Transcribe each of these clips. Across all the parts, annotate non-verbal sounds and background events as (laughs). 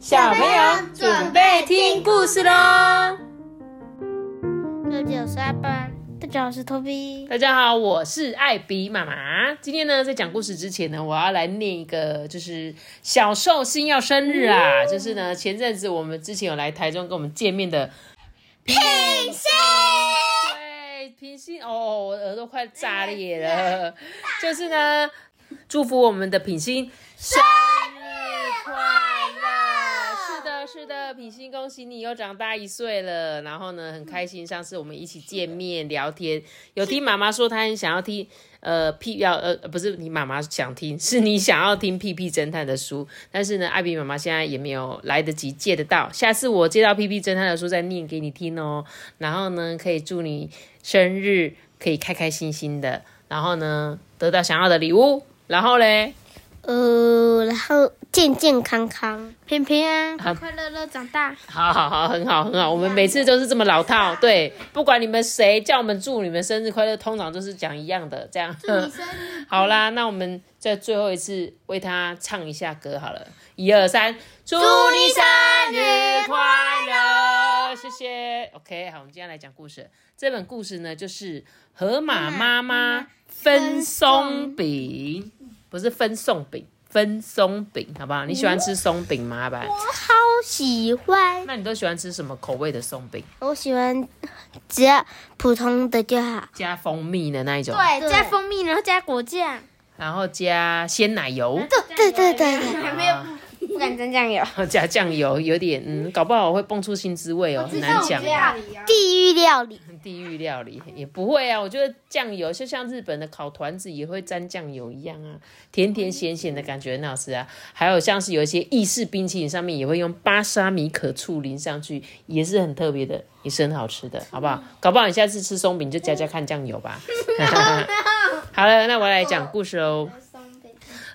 小朋友准备听故事喽！六九三班，大家好，我是托比。大家好，我是艾比妈妈。今天呢，在讲故事之前呢，我要来念一个，就是小寿星要生日啊！就是呢，前阵子我们之前有来台中跟我们见面的品心，对，品心哦，我耳朵快炸裂了。就是呢，祝福我们的品心生日快乐！是的，品心，恭喜你又长大一岁了。然后呢，很开心，上次我们一起见面聊天，有听妈妈说她很想要听，呃，屁要呃，不是你妈妈想听，(laughs) 是你想要听屁屁侦探的书。但是呢，艾比妈妈现在也没有来得及借得到，下次我借到屁屁侦探的书再念给你听哦。然后呢，可以祝你生日可以开开心心的，然后呢，得到想要的礼物。然后嘞，呃，然后健健康康、平平安、快快乐乐长大。好好好，很好很好。我们每次都是这么老套，(laughs) 对，不管你们谁叫我们祝你们生日快乐，通常都是讲一样的，这样。祝你生日 (laughs) 好啦，那我们在最后一次为他唱一下歌好了，一二三，祝你生日快乐，谢谢。OK，好，我们今天来讲故事。这本故事呢，就是河马妈妈分松饼，不是分送饼，分松饼，好不好？你喜欢吃松饼吗？阿白？我好喜欢，那你都喜欢吃什么口味的松饼？我喜欢只要普通的就好。加蜂蜜的那一种，对，加蜂蜜，然后加果酱。然后加鲜奶油，对对对对对，还 (laughs) 没有不敢沾酱油。(laughs) 加酱油，有点嗯，搞不好会蹦出新滋味哦，很难讲。地狱料理，(laughs) 地狱料理也不会啊，我觉得酱油就像日本的烤团子也会沾酱油一样啊，甜甜咸咸的感觉很好吃啊。还有像是有一些意式冰淇淋上面也会用巴沙米可醋淋上去，也是很特别的，也是很好吃的，好不好？搞不好你下次吃松饼就加加看酱油吧。(laughs) 好了，那我来讲故事喽。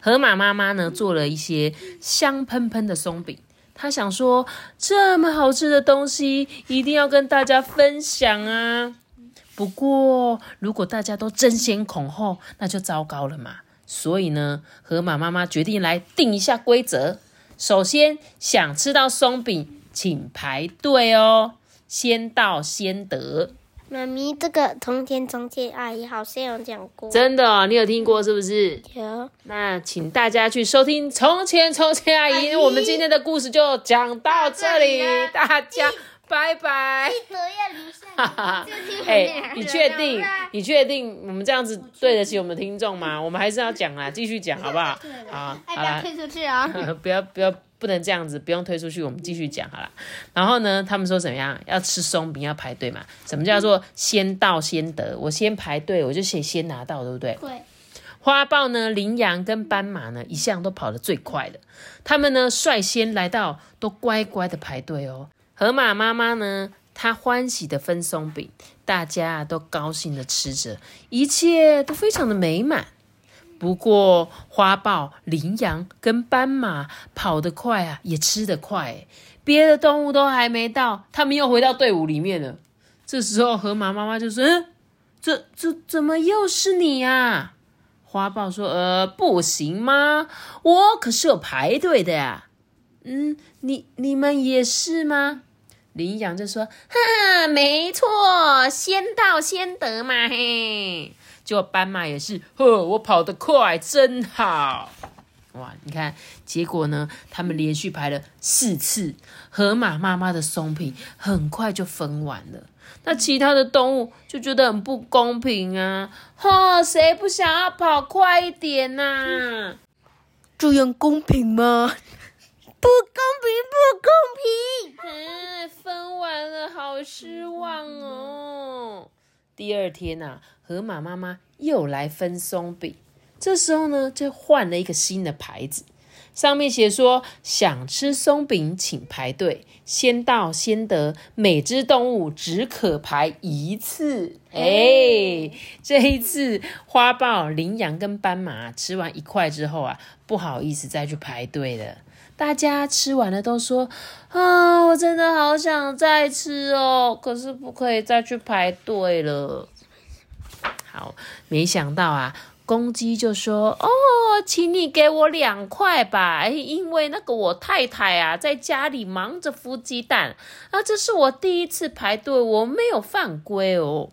河马妈妈呢做了一些香喷喷的松饼，她想说这么好吃的东西一定要跟大家分享啊。不过如果大家都争先恐后，那就糟糕了嘛。所以呢，河马妈妈决定来定一下规则。首先，想吃到松饼，请排队哦，先到先得。妈咪，这个从前从前阿姨好像有讲过，真的哦，你有听过是不是？有。那请大家去收听《从前从前阿姨》，我们今天的故事就讲到这里，大家拜拜。记得要留下。(laughs) 哎，你确定？你确定我们这样子对得起我们的听众吗？我们还是要讲啊，继续讲好不好？好，不要退出去 (laughs) 啊！不要不要。不能这样子，不用推出去，我们继续讲好了。然后呢，他们说怎么样？要吃松饼要排队嘛？什么叫做先到先得？我先排队，我就先先拿到，对不对？对。花豹呢，羚羊跟斑马呢，一向都跑得最快的。他们呢，率先来到，都乖乖的排队哦。河马妈妈呢，她欢喜的分松饼，大家都高兴的吃着，一切都非常的美满。不过，花豹、羚羊跟斑马跑得快啊，也吃得快。别的动物都还没到，他们又回到队伍里面了。这时候，河马妈妈就说：“嗯，这这怎么又是你呀？”花豹说：“呃，不行吗？我可是有排队的呀。”嗯，你你们也是吗？羚羊就说：“哈，没错，先到先得嘛，嘿。”结果斑马也是，呵，我跑得快，真好！哇，你看，结果呢？他们连续排了四次，河马妈妈的松饼很快就分完了。那其他的动物就觉得很不公平啊！哈，谁不想要跑快一点呐？这样公平吗？(laughs) 不公平，不公平！嗯，分完了，好失望哦。第二天呐，河马妈妈又来分松饼。这时候呢，就换了一个新的牌子，上面写说：“想吃松饼，请排队，先到先得。每只动物只可排一次。”哎，这一次花豹、羚羊跟斑马吃完一块之后啊，不好意思再去排队了。大家吃完了都说：“啊，我真的好想再吃哦，可是不可以再去排队了。”好，没想到啊，公鸡就说：“哦，请你给我两块吧，因为那个我太太啊，在家里忙着孵鸡蛋啊，这是我第一次排队，我没有犯规哦。”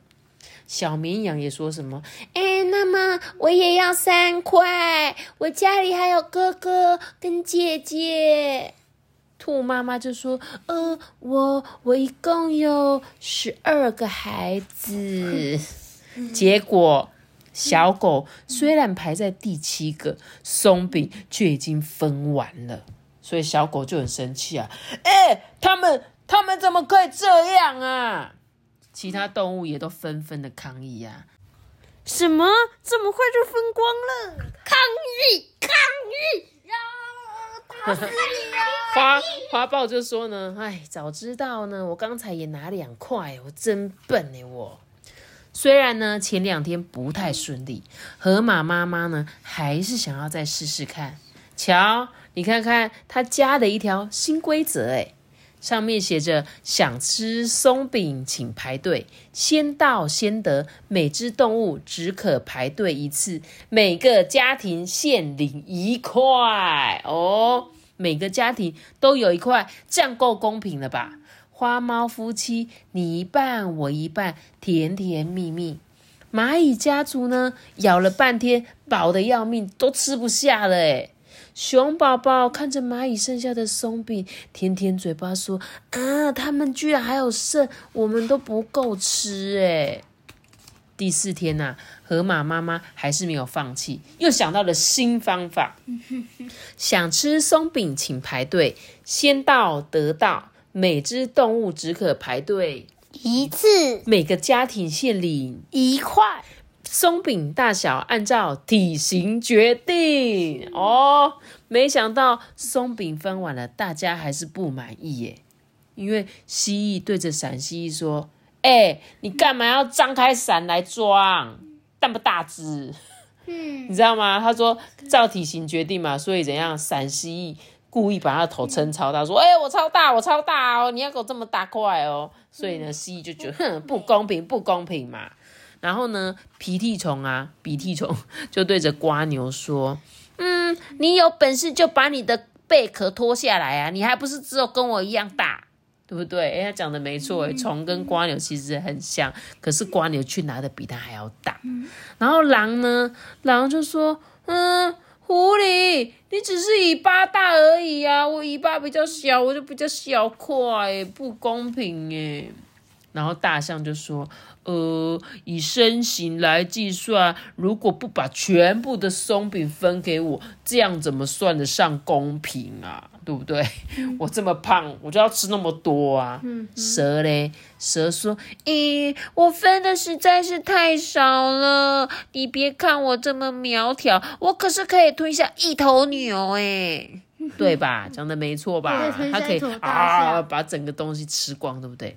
小绵羊也说什么：“哎，那么我也要三块，我家里还有哥哥跟姐姐。”兔妈妈就说：“呃，我我一共有十二个孩子。”结果小狗虽然排在第七个，松饼却已经分完了，所以小狗就很生气啊！哎，他们他们怎么可以这样啊？其他动物也都纷纷的抗议呀！什么？这么快就分光了？抗议！抗议！要打死你啊！(laughs) 花花豹就说呢：“哎，早知道呢，我刚才也拿两块，我真笨哎！我虽然呢前两天不太顺利，河马妈妈呢还是想要再试试看。瞧，你看看他加了一条新规则哎。”上面写着：“想吃松饼，请排队，先到先得。每只动物只可排队一次，每个家庭限领一块哦。每个家庭都有一块，这样够公平了吧？花猫夫妻，你一半，我一半，甜甜蜜蜜。蚂蚁家族呢，咬了半天，饱的要命，都吃不下了诶熊宝宝看着蚂蚁剩下的松饼，舔舔嘴巴说：“啊，他们居然还有剩，我们都不够吃哎！”第四天呐，河马妈妈还是没有放弃，又想到了新方法。想吃松饼，请排队，先到得到。每只动物只可排队一次，每个家庭限领一块。松饼大小按照体型决定哦。没想到松饼分完了，大家还是不满意耶。因为蜥蜴对着陕西蜴说：“哎，你干嘛要张开伞来装？大不大只？嗯，你知道吗？”他说：“照体型决定嘛，所以怎样？陕西蜴故意把他的头撑超大，说：‘哎，我超大，我超大哦，你要给我这么大块哦。’所以呢，蜥蜴就觉得哼，不公平，不公平嘛。”然后呢，鼻涕虫啊，鼻涕虫 (laughs) 就对着瓜牛说：“嗯，你有本事就把你的贝壳脱下来啊！你还不是只有跟我一样大，对不对？”哎，他讲的没错，哎，虫跟瓜牛其实很像，可是瓜牛却拿的比它还要大。然后狼呢，狼就说：“嗯，狐狸，你只是尾巴大而已啊，我尾巴比较小，我就比较小块，不公平哎。”然后大象就说。呃，以身形来计算，如果不把全部的松饼分给我，这样怎么算得上公平啊？对不对？我这么胖，我就要吃那么多啊！蛇嘞，蛇说：“咦，我分的实在是太少了，你别看我这么苗条，我可是可以吞下一头牛哎，对吧？(laughs) 讲的没错吧？它可以啊，把整个东西吃光，对不对？”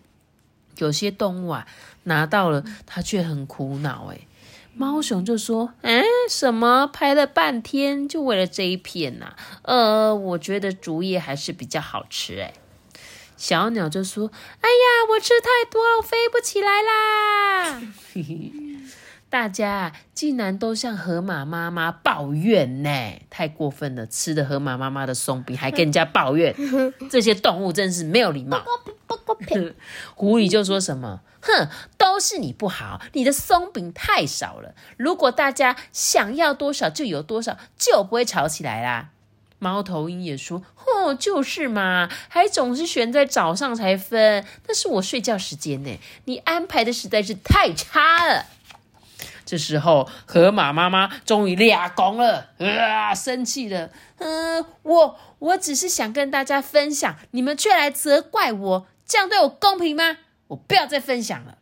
有些动物啊，拿到了，他却很苦恼。哎，猫熊就说：“嗯，什么拍了半天，就为了这一片呐？呃，我觉得竹叶还是比较好吃。”哎，小鸟就说：“哎呀，我吃太多了，飞不起来啦！” (laughs) 大家竟然都向河马妈妈抱怨呢，太过分了！吃的河马妈妈的松饼，还跟人家抱怨，(laughs) 这些动物真是没有礼貌。狐狸就说什么：“哼，都是你不好，你的松饼太少了。如果大家想要多少就有多少，就不会吵起来啦。”猫头鹰也说：“哦，就是嘛，还总是选在早上才分，那是我睡觉时间呢。你安排的实在是太差了。”这时候，河马妈妈终于俩拱了，啊，生气了。嗯，我我只是想跟大家分享，你们却来责怪我，这样对我公平吗？我不要再分享了。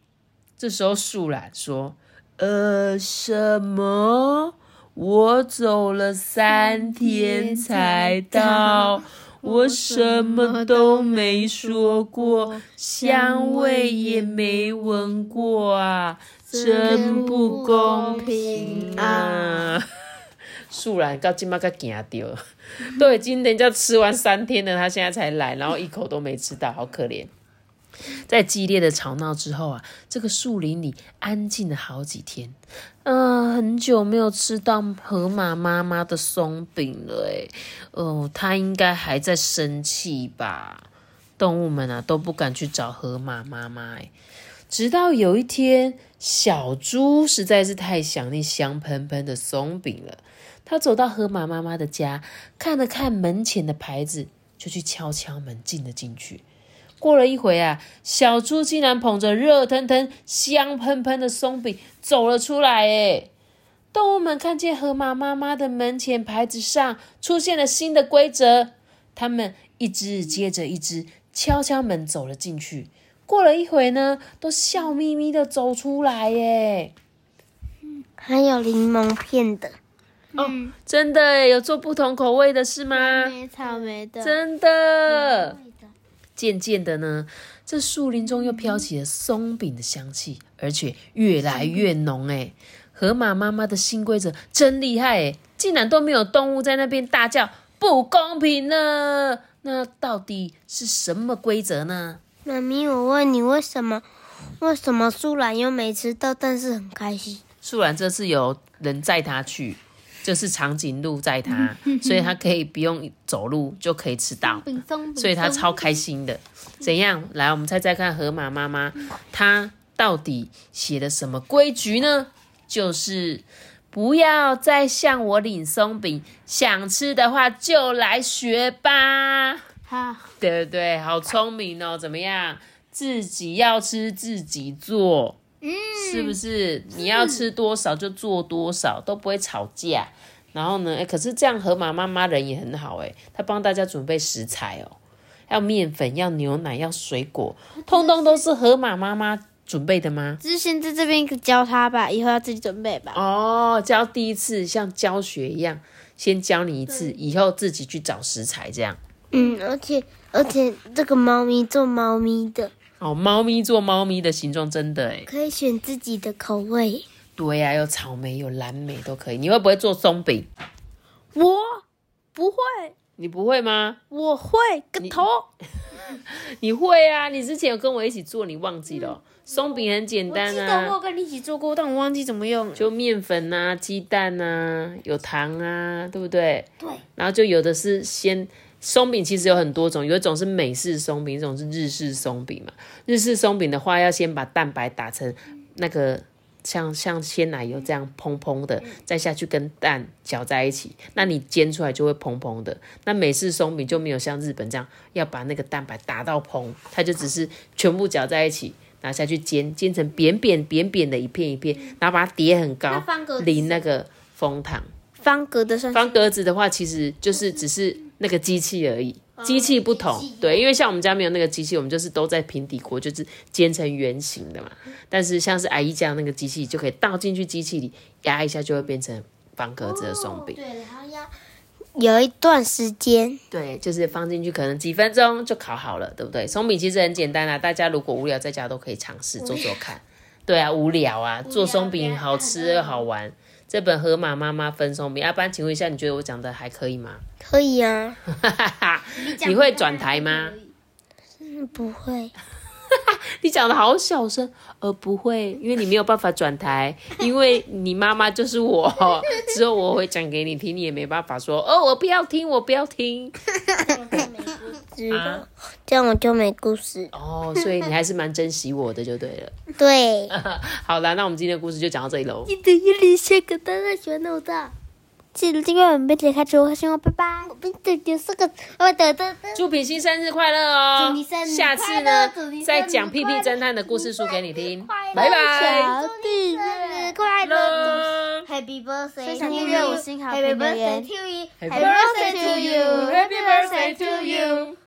这时候，树懒说：“呃，什么？我走了三天才到，我什么都没说过，香味也没闻过啊。”真不公平啊！(laughs) 素然到今麦个惊掉，(laughs) 都已经人家吃完三天了，他现在才来，然后一口都没吃到，好可怜。在激烈的吵闹之后啊，这个树林里安静了好几天。嗯、很久没有吃到河马妈妈的松饼了，诶，哦，它应该还在生气吧？动物们啊都不敢去找河马妈妈，诶，直到有一天，小猪实在是太想念香喷喷的松饼了。他走到河马妈妈的家，看了看门前的牌子，就去敲敲门，进了进去。过了一会啊，小猪竟然捧着热腾腾、香喷喷的松饼走了出来。哎，动物们看见河马妈妈的门前牌子上出现了新的规则，他们一只接着一只敲敲门走了进去。过了一会呢，都笑眯眯的走出来。耶！还有柠檬片的，哦，真的有做不同口味的是吗？莓草莓的，真的。渐渐的呢，这树林中又飘起了松饼的香气，而且越来越浓。哎，河马妈妈的新规则真厉害哎，竟然都没有动物在那边大叫不公平呢。那到底是什么规则呢？妈咪，我问你，为什么为什么树懒又没吃到，但是很开心？树懒这次有人载她去，就是长颈鹿载它，所以它可以不用走路就可以吃到。所以他超开心的。怎样？来，我们猜猜看，河马妈妈她到底写的什么规矩呢？就是不要再向我领松饼，想吃的话就来学吧，好，对不对？好聪明哦！怎么样？自己要吃自己做，嗯，是不是？你要吃多少就做多少，都不会吵架。然后呢？哎，可是这样河马妈妈人也很好哎，她帮大家准备食材哦，要面粉，要牛奶，要水果，通通都是河马妈妈准备的吗？只是先在这边教他吧，以后要自己准备吧。哦，教第一次像教学一样，先教你一次，以后自己去找食材这样。嗯，而且而且这个猫咪做猫咪的，哦，猫咪做猫咪的形状，真的哎。可以选自己的口味。对呀、有草莓，有蓝莓都可以。你会不会做松饼？我不会，你不会吗？我会个头。(laughs) 你会啊！你之前有跟我一起做，你忘记了哦、松饼很简单我记得我跟你一起做过，但我忘记怎么用。就面粉啊、鸡蛋啊、有糖啊，对不对？对，然后就有的是先松饼，其实有很多种，有一种是美式松饼，一种是日式松饼嘛。日式松饼的话，要先把蛋白打成那个像像鲜奶油这样蓬蓬的，再下去跟蛋搅在一起，那你煎出来就会蓬蓬的。那美式松饼就没有像日本这样要把那个蛋白打到蓬，它就只是全部搅在一起。拿下去煎，煎成扁扁扁扁的一片一片，然后把它叠很高方格，子淋那个枫糖。方格的算方格子的话，其实就是只是那个机器而已，机器不同。对，因为像我们家没有那个机器，我们就是都在平底锅，就是煎成圆形的嘛。但是像是阿姨家那个机器，就可以倒进去机器里压一下，就会变成方格子的松饼。对，然后要有一段时间，对，就是放进去，可能几分钟就烤好了，对不对？松饼其实很简单啊，大家如果无聊在家都可以尝试做做看。对啊，无聊啊，做松饼好吃又好玩。这本河马妈妈分松饼，阿班，请问一下，你觉得我讲的还可以吗？可以啊。(laughs) 你会转台吗？嗯，不会。(laughs) 你讲的好小声，呃，不会，因为你没有办法转台，因为你妈妈就是我，之后我会讲给你听，你也没办法说，哦，我不要听，我不要听，(laughs) 啊，这样我就没故事。哦，所以你还是蛮珍惜我的，就对了。(laughs) 对。(laughs) 好啦，那我们今天的故事就讲到这里喽。记得要留下个大大喜欢的我的，记得订阅我们并且开启我新闻，拜拜。我并且点四个，我的的的。祝品心生日快乐哦！祝你生日下次快呢乐祝你生日再讲屁屁快乐侦探的故事书给你听，拜拜拜。小弟生日快乐！Happy birthday to you！好 Happy birthday 言 to you！Happy Happy birthday to you！Happy birthday to you！